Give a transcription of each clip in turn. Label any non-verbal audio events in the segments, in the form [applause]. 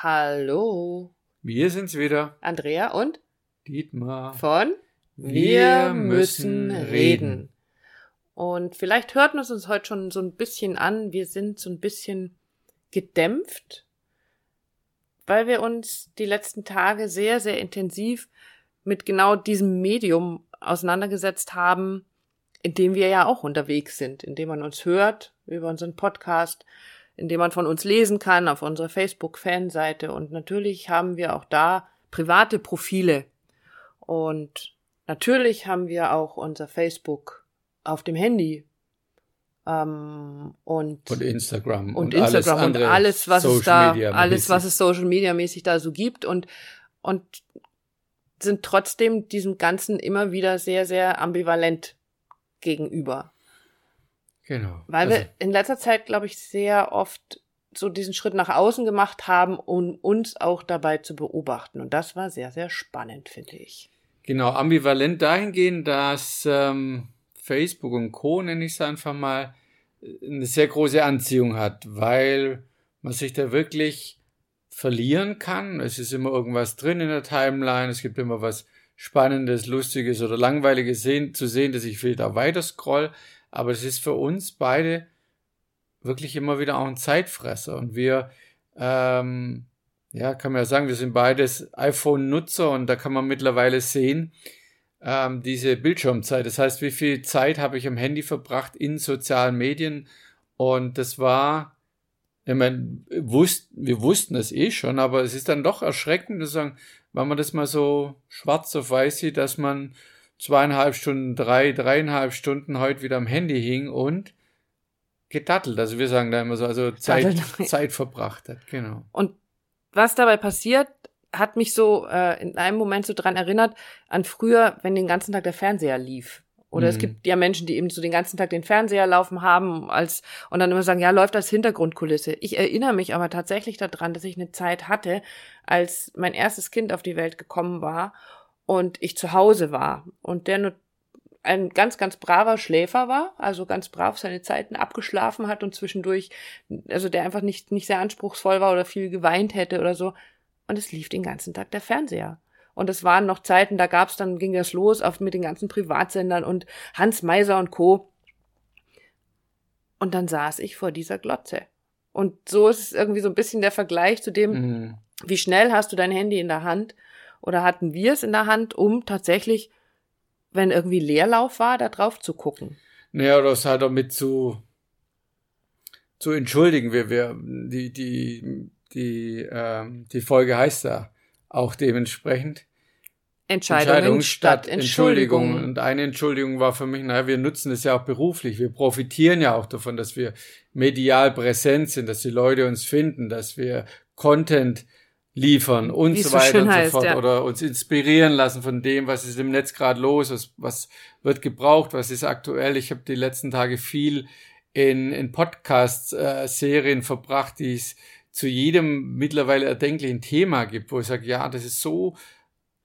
Hallo. Wir sind's wieder. Andrea und Dietmar. Von Wir müssen reden. Und vielleicht hört man es uns heute schon so ein bisschen an. Wir sind so ein bisschen gedämpft, weil wir uns die letzten Tage sehr, sehr intensiv mit genau diesem Medium auseinandergesetzt haben, in dem wir ja auch unterwegs sind, in dem man uns hört über unseren Podcast, in dem man von uns lesen kann auf unserer Facebook-Fanseite. Und natürlich haben wir auch da private Profile. Und natürlich haben wir auch unser Facebook auf dem Handy. Ähm, und, Und Instagram. und, alles Instagram und andere alles, was es Social da, Media alles, was es Social Media mäßig da so gibt und, und sind trotzdem diesem Ganzen immer wieder sehr, sehr ambivalent gegenüber. Genau. Weil also, wir in letzter Zeit, glaube ich, sehr oft so diesen Schritt nach außen gemacht haben, um uns auch dabei zu beobachten. Und das war sehr, sehr spannend, finde ich. Genau, ambivalent dahingehend, dass ähm, Facebook und Co., nenne ich es einfach mal, eine sehr große Anziehung hat, weil man sich da wirklich verlieren kann. Es ist immer irgendwas drin in der Timeline, es gibt immer was Spannendes, Lustiges oder Langweiliges sehen, zu sehen, dass ich vielleicht auch weiter scroll. Aber es ist für uns beide wirklich immer wieder auch ein Zeitfresser. Und wir, ähm, ja, kann man ja sagen, wir sind beides iPhone-Nutzer und da kann man mittlerweile sehen, ähm, diese Bildschirmzeit. Das heißt, wie viel Zeit habe ich am Handy verbracht in sozialen Medien? Und das war, ich meine, wusst, wir wussten es eh schon, aber es ist dann doch erschreckend zu sagen, wenn man das mal so schwarz auf weiß sieht, dass man zweieinhalb Stunden, drei, dreieinhalb Stunden heute wieder am Handy hing und gedattelt. Also wir sagen da immer so, also Zeit. Zeit verbracht hat, genau. Und was dabei passiert, hat mich so äh, in einem Moment so dran erinnert an früher, wenn den ganzen Tag der Fernseher lief. Oder es Mhm. gibt ja Menschen, die eben so den ganzen Tag den Fernseher laufen haben als und dann immer sagen, ja, läuft als Hintergrundkulisse. Ich erinnere mich aber tatsächlich daran, dass ich eine Zeit hatte, als mein erstes Kind auf die Welt gekommen war und ich zu Hause war und der nur ein ganz, ganz braver Schläfer war, also ganz brav seine Zeiten abgeschlafen hat und zwischendurch, also der einfach nicht, nicht sehr anspruchsvoll war oder viel geweint hätte oder so. Und es lief den ganzen Tag der Fernseher. Und es waren noch Zeiten, da gab's dann, ging das los auf, mit den ganzen Privatsendern und Hans Meiser und Co. Und dann saß ich vor dieser Glotze. Und so ist es irgendwie so ein bisschen der Vergleich zu dem, Mhm. wie schnell hast du dein Handy in der Hand oder hatten wir es in der Hand, um tatsächlich, wenn irgendwie Leerlauf war, da drauf zu gucken. Naja, es halt auch mit zu, zu entschuldigen. Wir, wir, die, die, die, ähm, die Folge heißt da auch dementsprechend. Entscheidungen statt Entschuldigungen. Und eine Entschuldigung war für mich, naja, wir nutzen es ja auch beruflich. Wir profitieren ja auch davon, dass wir medial präsent sind, dass die Leute uns finden, dass wir Content liefern und Wie es so so weiter schön und so heißt, fort. ja. Oder uns inspirieren lassen von dem, was ist im Netz gerade los, was, was wird gebraucht, was ist aktuell. Ich habe die letzten Tage viel in, in Podcast-Serien verbracht, die es zu jedem mittlerweile erdenklichen Thema gibt, wo ich sage, ja, das ist so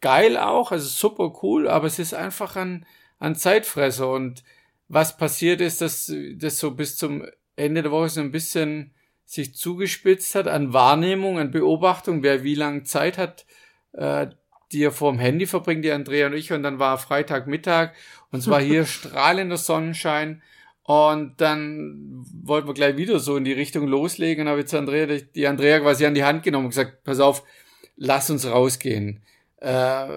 geil auch, also super cool, aber es ist einfach ein, ein Zeitfresser. Und was passiert ist, dass das so bis zum Ende der Woche so ein bisschen sich zugespitzt hat an Wahrnehmung, an Beobachtung, wer wie lange Zeit hat, äh, die er vorm Handy verbringt, die Andrea und ich, und dann war Freitagmittag und es war hier [laughs] strahlender Sonnenschein und dann wollten wir gleich wieder so in die Richtung loslegen und habe ich zu Andrea, die Andrea quasi an die Hand genommen und gesagt, pass auf, lass uns rausgehen. Äh,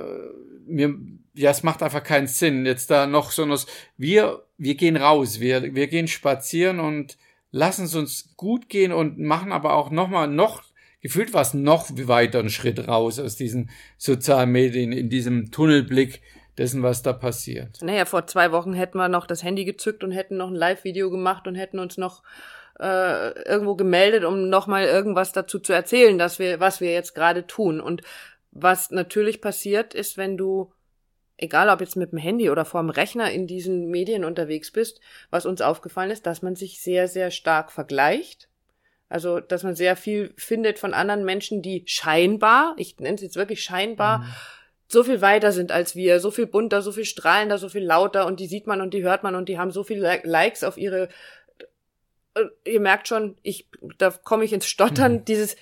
mir, ja, es macht einfach keinen Sinn, jetzt da noch so was, wir, wir gehen raus, wir, wir gehen spazieren und lassen es uns gut gehen und machen aber auch nochmal noch, gefühlt was noch weiter einen Schritt raus aus diesen sozialen Medien, in diesem Tunnelblick dessen, was da passiert. Naja, vor zwei Wochen hätten wir noch das Handy gezückt und hätten noch ein Live-Video gemacht und hätten uns noch äh, irgendwo gemeldet, um nochmal irgendwas dazu zu erzählen, dass wir, was wir jetzt gerade tun. Und was natürlich passiert, ist, wenn du, egal ob jetzt mit dem Handy oder vor dem Rechner in diesen Medien unterwegs bist, was uns aufgefallen ist, dass man sich sehr, sehr stark vergleicht. Also, dass man sehr viel findet von anderen Menschen, die scheinbar, ich nenne es jetzt wirklich scheinbar, Mhm. so viel weiter sind als wir, so viel bunter, so viel strahlender, so viel lauter und die sieht man und die hört man und die haben so viele Li- Likes auf ihre äh, ihr merkt schon, ich da komme ich ins Stottern, Mhm. dieses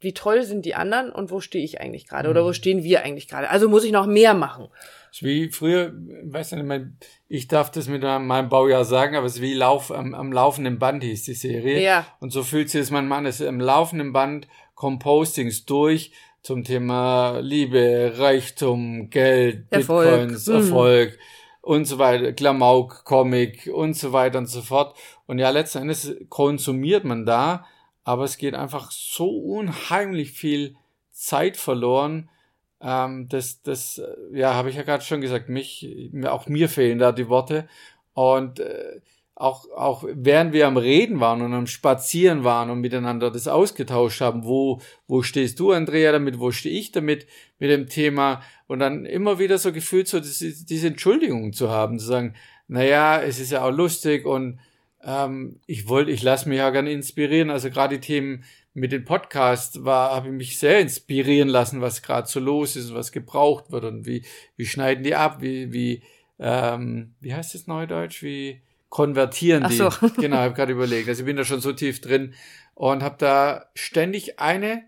wie toll sind die anderen und wo stehe ich eigentlich gerade oder wo mhm. stehen wir eigentlich gerade. Also muss ich noch mehr machen. ist wie früher, weiß nicht, ich darf das mit meinem Baujahr sagen, aber es ist wie Lauf am, am laufenden Band hieß die Serie. Ja. Und so fühlt sich das mein Mann, es ist am laufenden Band Compostings durch zum Thema Liebe, Reichtum, Geld, Erfolg. Bitcoins, mhm. Erfolg und so weiter, Klamauk, Comic und so weiter und so fort. Und ja, letzten Endes konsumiert man da aber es geht einfach so unheimlich viel Zeit verloren. Ähm, das, das, ja, habe ich ja gerade schon gesagt, mich, auch mir fehlen da die Worte. Und äh, auch, auch während wir am Reden waren und am Spazieren waren und miteinander das ausgetauscht haben, wo, wo stehst du, Andrea, damit, wo stehe ich damit, mit dem Thema, und dann immer wieder so gefühlt, so diese, diese Entschuldigung zu haben, zu sagen, naja, es ist ja auch lustig und ähm, ich wollte, ich lasse mich ja gerne inspirieren. Also gerade die Themen mit dem Podcast war, habe ich mich sehr inspirieren lassen, was gerade so los ist und was gebraucht wird und wie, wie schneiden die ab, wie, wie, ähm, wie heißt es neudeutsch, wie konvertieren die. Ach so. [laughs] genau, habe gerade überlegt. Also ich bin da schon so tief drin und habe da ständig eine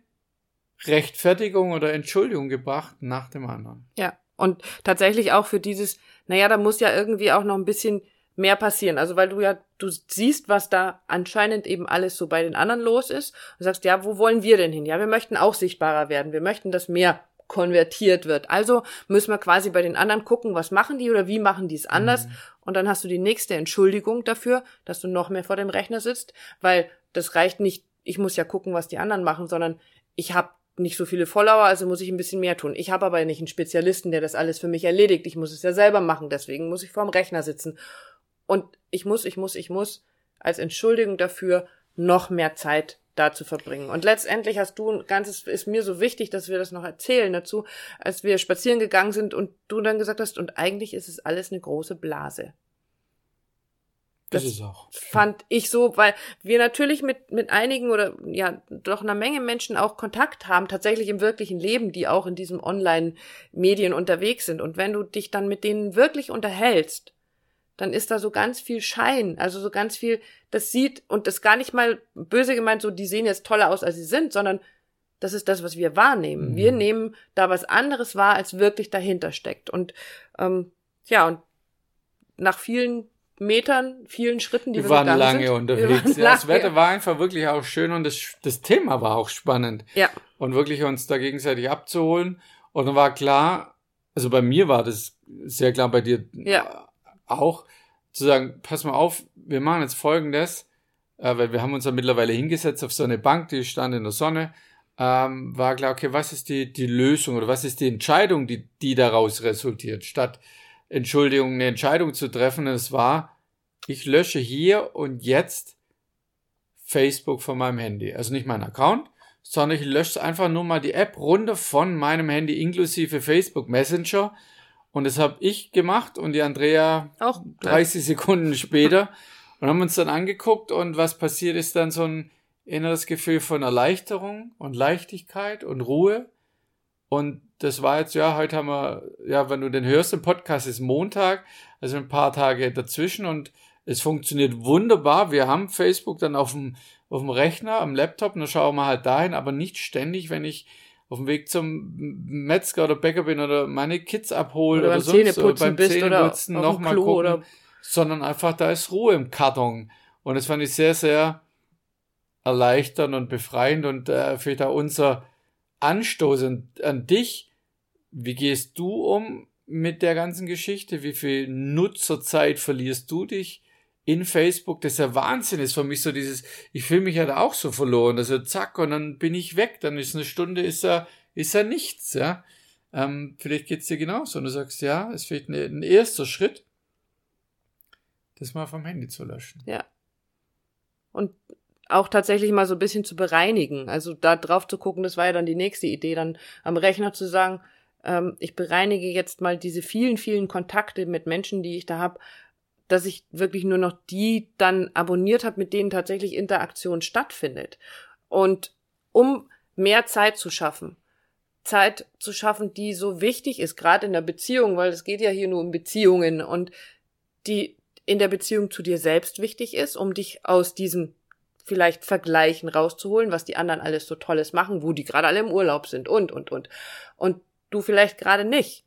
Rechtfertigung oder Entschuldigung gebracht nach dem anderen. Ja, und tatsächlich auch für dieses, naja, da muss ja irgendwie auch noch ein bisschen mehr passieren. Also weil du ja, du siehst, was da anscheinend eben alles so bei den anderen los ist und sagst, ja, wo wollen wir denn hin? Ja, wir möchten auch sichtbarer werden. Wir möchten, dass mehr konvertiert wird. Also müssen wir quasi bei den anderen gucken, was machen die oder wie machen die es anders. Mhm. Und dann hast du die nächste Entschuldigung dafür, dass du noch mehr vor dem Rechner sitzt, weil das reicht nicht, ich muss ja gucken, was die anderen machen, sondern ich habe nicht so viele Follower, also muss ich ein bisschen mehr tun. Ich habe aber nicht einen Spezialisten, der das alles für mich erledigt. Ich muss es ja selber machen, deswegen muss ich vorm Rechner sitzen. Und ich muss, ich muss, ich muss als Entschuldigung dafür noch mehr Zeit da zu verbringen. Und letztendlich hast du ein ganzes, ist mir so wichtig, dass wir das noch erzählen dazu, als wir spazieren gegangen sind und du dann gesagt hast, und eigentlich ist es alles eine große Blase. Das, das ist auch. Fand ich so, weil wir natürlich mit, mit einigen oder ja, doch einer Menge Menschen auch Kontakt haben, tatsächlich im wirklichen Leben, die auch in diesem Online-Medien unterwegs sind. Und wenn du dich dann mit denen wirklich unterhältst, dann ist da so ganz viel Schein, also so ganz viel, das sieht, und das gar nicht mal böse gemeint, so, die sehen jetzt toller aus, als sie sind, sondern das ist das, was wir wahrnehmen. Mhm. Wir nehmen da was anderes wahr, als wirklich dahinter steckt. Und ähm, ja, und nach vielen Metern, vielen Schritten, die wir, wir waren lange sind, unterwegs. Ja, das Wetter war einfach wirklich auch schön und das, das Thema war auch spannend. Ja. Und wirklich uns da gegenseitig abzuholen. Und dann war klar, also bei mir war das sehr klar, bei dir ja auch zu sagen, pass mal auf, wir machen jetzt folgendes, äh, weil wir haben uns ja mittlerweile hingesetzt auf so eine Bank, die stand in der Sonne, ähm, war klar, okay, was ist die, die Lösung oder was ist die Entscheidung, die, die daraus resultiert, statt Entschuldigung, eine Entscheidung zu treffen, es war, ich lösche hier und jetzt Facebook von meinem Handy. Also nicht mein Account, sondern ich lösche einfach nur mal die App runter von meinem Handy inklusive Facebook Messenger und das habe ich gemacht und die Andrea auch 30 Sekunden später und haben uns dann angeguckt und was passiert ist dann so ein inneres Gefühl von Erleichterung und Leichtigkeit und Ruhe. Und das war jetzt, ja, heute haben wir, ja, wenn du den hörst, im Podcast ist Montag, also ein paar Tage dazwischen und es funktioniert wunderbar. Wir haben Facebook dann auf dem, auf dem Rechner, am Laptop, dann schauen wir halt dahin, aber nicht ständig, wenn ich auf dem Weg zum Metzger oder Bäcker bin oder meine Kids abholen oder, oder sonst Zähneputzen beim bist Zähneputzen oder nochmal gucken, oder sondern einfach da ist Ruhe im Karton und das fand ich sehr sehr erleichternd und befreiend und äh, vielleicht auch unser Anstoß an, an dich. Wie gehst du um mit der ganzen Geschichte? Wie viel Nutzerzeit verlierst du dich? In Facebook, das ist ja Wahnsinn ist für mich so dieses, ich fühle mich ja da auch so verloren, also zack, und dann bin ich weg, dann ist eine Stunde, ist ja, ist ja nichts, ja. Ähm, vielleicht geht's dir genauso und du sagst, ja, es fehlt eine, ein erster Schritt, das mal vom Handy zu löschen. Ja. Und auch tatsächlich mal so ein bisschen zu bereinigen. Also da drauf zu gucken, das war ja dann die nächste Idee, dann am Rechner zu sagen, ähm, ich bereinige jetzt mal diese vielen, vielen Kontakte mit Menschen, die ich da habe, dass ich wirklich nur noch die dann abonniert habe, mit denen tatsächlich Interaktion stattfindet. Und um mehr Zeit zu schaffen, Zeit zu schaffen, die so wichtig ist, gerade in der Beziehung, weil es geht ja hier nur um Beziehungen und die in der Beziehung zu dir selbst wichtig ist, um dich aus diesem vielleicht vergleichen, rauszuholen, was die anderen alles so Tolles machen, wo die gerade alle im Urlaub sind und, und, und. Und du vielleicht gerade nicht.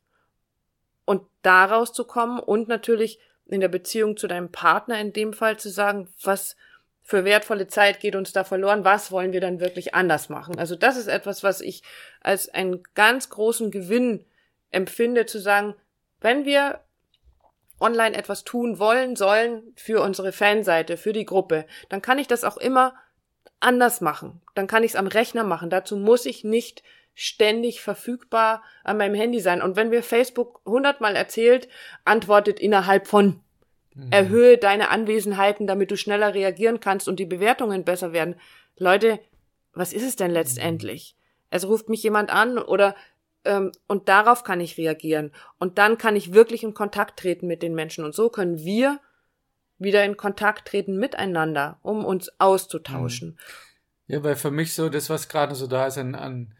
Und da rauszukommen und natürlich in der Beziehung zu deinem Partner in dem Fall zu sagen, was für wertvolle Zeit geht uns da verloren, was wollen wir dann wirklich anders machen? Also das ist etwas, was ich als einen ganz großen Gewinn empfinde, zu sagen, wenn wir online etwas tun wollen, sollen für unsere Fanseite, für die Gruppe, dann kann ich das auch immer anders machen. Dann kann ich es am Rechner machen. Dazu muss ich nicht ständig verfügbar an meinem Handy sein. Und wenn mir Facebook hundertmal erzählt, antwortet innerhalb von mhm. erhöhe deine Anwesenheiten, damit du schneller reagieren kannst und die Bewertungen besser werden. Leute, was ist es denn letztendlich? Es ruft mich jemand an oder ähm, und darauf kann ich reagieren. Und dann kann ich wirklich in Kontakt treten mit den Menschen. Und so können wir wieder in Kontakt treten miteinander, um uns auszutauschen. Mhm. Ja, weil für mich so das, was gerade so da ist an, an,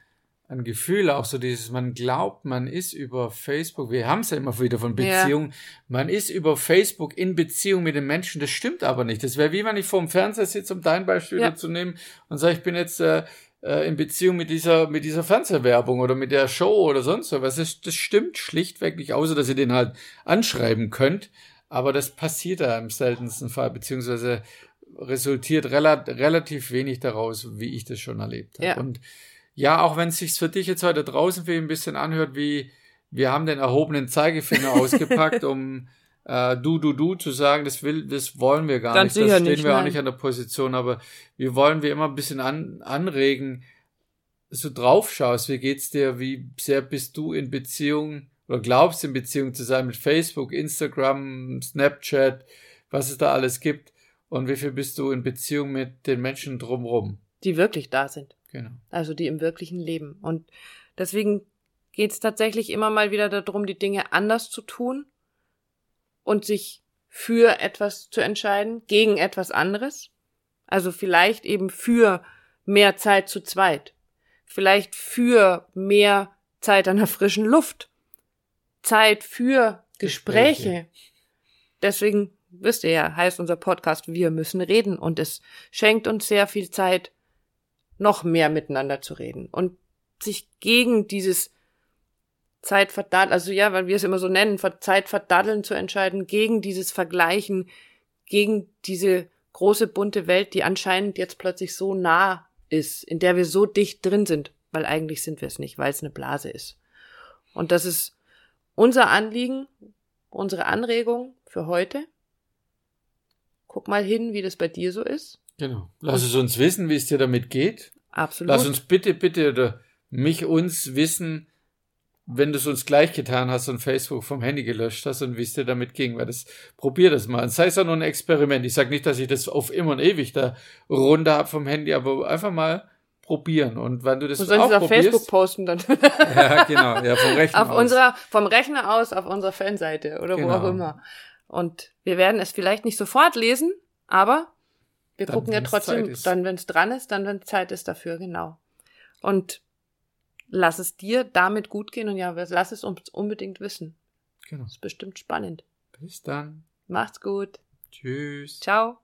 an Gefühl, auch so dieses, man glaubt, man ist über Facebook, wir haben es ja immer wieder von Beziehung, ja. man ist über Facebook in Beziehung mit den Menschen, das stimmt aber nicht. Das wäre wie wenn ich vor dem Fernseher sitze, um dein Beispiel ja. zu nehmen und sage, ich bin jetzt äh, äh, in Beziehung mit dieser, mit dieser Fernsehwerbung oder mit der Show oder sonst was. Das, das stimmt schlichtweg nicht, außer dass ihr den halt anschreiben könnt. Aber das passiert da im seltensten Fall, beziehungsweise resultiert rela relativ wenig daraus, wie ich das schon erlebt habe. Ja. Und ja, auch wenn es sich für dich jetzt heute draußen für ein bisschen anhört, wie wir haben den erhobenen Zeigefinger [laughs] ausgepackt, um äh, du, du, du zu sagen, das will, das wollen wir gar Ganz nicht. Das stehen nicht, wir nein. auch nicht an der Position, aber wir wollen wir immer ein bisschen an, anregen, so drauf schaust, wie geht's dir, wie sehr bist du in Beziehung oder glaubst in Beziehung zu sein mit Facebook, Instagram, Snapchat, was es da alles gibt und wie viel bist du in Beziehung mit den Menschen drumherum? Die wirklich da sind. Genau. Also die im wirklichen Leben. Und deswegen geht's tatsächlich immer mal wieder darum, die Dinge anders zu tun und sich für etwas zu entscheiden, gegen etwas anderes. Also vielleicht eben für mehr Zeit zu zweit. Vielleicht für mehr Zeit an der frischen Luft. Zeit für Gespräche. Gespräche. Deswegen wisst ihr ja, heißt unser Podcast, wir müssen reden und es schenkt uns sehr viel Zeit, noch mehr miteinander zu reden und sich gegen dieses Zeit verdaddeln, also ja, weil wir es immer so nennen, Zeit verdaddeln zu entscheiden, gegen dieses Vergleichen, gegen diese große bunte Welt, die anscheinend jetzt plötzlich so nah ist, in der wir so dicht drin sind, weil eigentlich sind wir es nicht, weil es eine Blase ist. Und das ist unser Anliegen, unsere Anregung für heute. Guck mal hin, wie das bei dir so ist. Genau. Lass es uns wissen, wie es dir damit geht. Absolut. Lass uns bitte, bitte oder mich uns wissen, wenn du es uns gleich getan hast und Facebook vom Handy gelöscht hast und wie es dir damit ging, weil das, probier das mal. Und sei es auch nur ein Experiment. Ich sage nicht, dass ich das auf immer und ewig da runter habe vom Handy, aber einfach mal probieren. Und wenn du das du auch auf probierst, Facebook posten dann. [laughs] ja, genau. Ja, vom [laughs] Rechner auf aus. Unserer, vom Rechner aus auf unserer Fanseite oder genau. wo auch immer. Und wir werden es vielleicht nicht sofort lesen, aber wir dann, gucken ja trotzdem, dann wenn es dran ist, dann wenn Zeit ist dafür, genau. Und lass es dir damit gut gehen und ja, lass es uns unbedingt wissen. Genau. Das ist bestimmt spannend. Bis dann. Macht's gut. Tschüss. Ciao.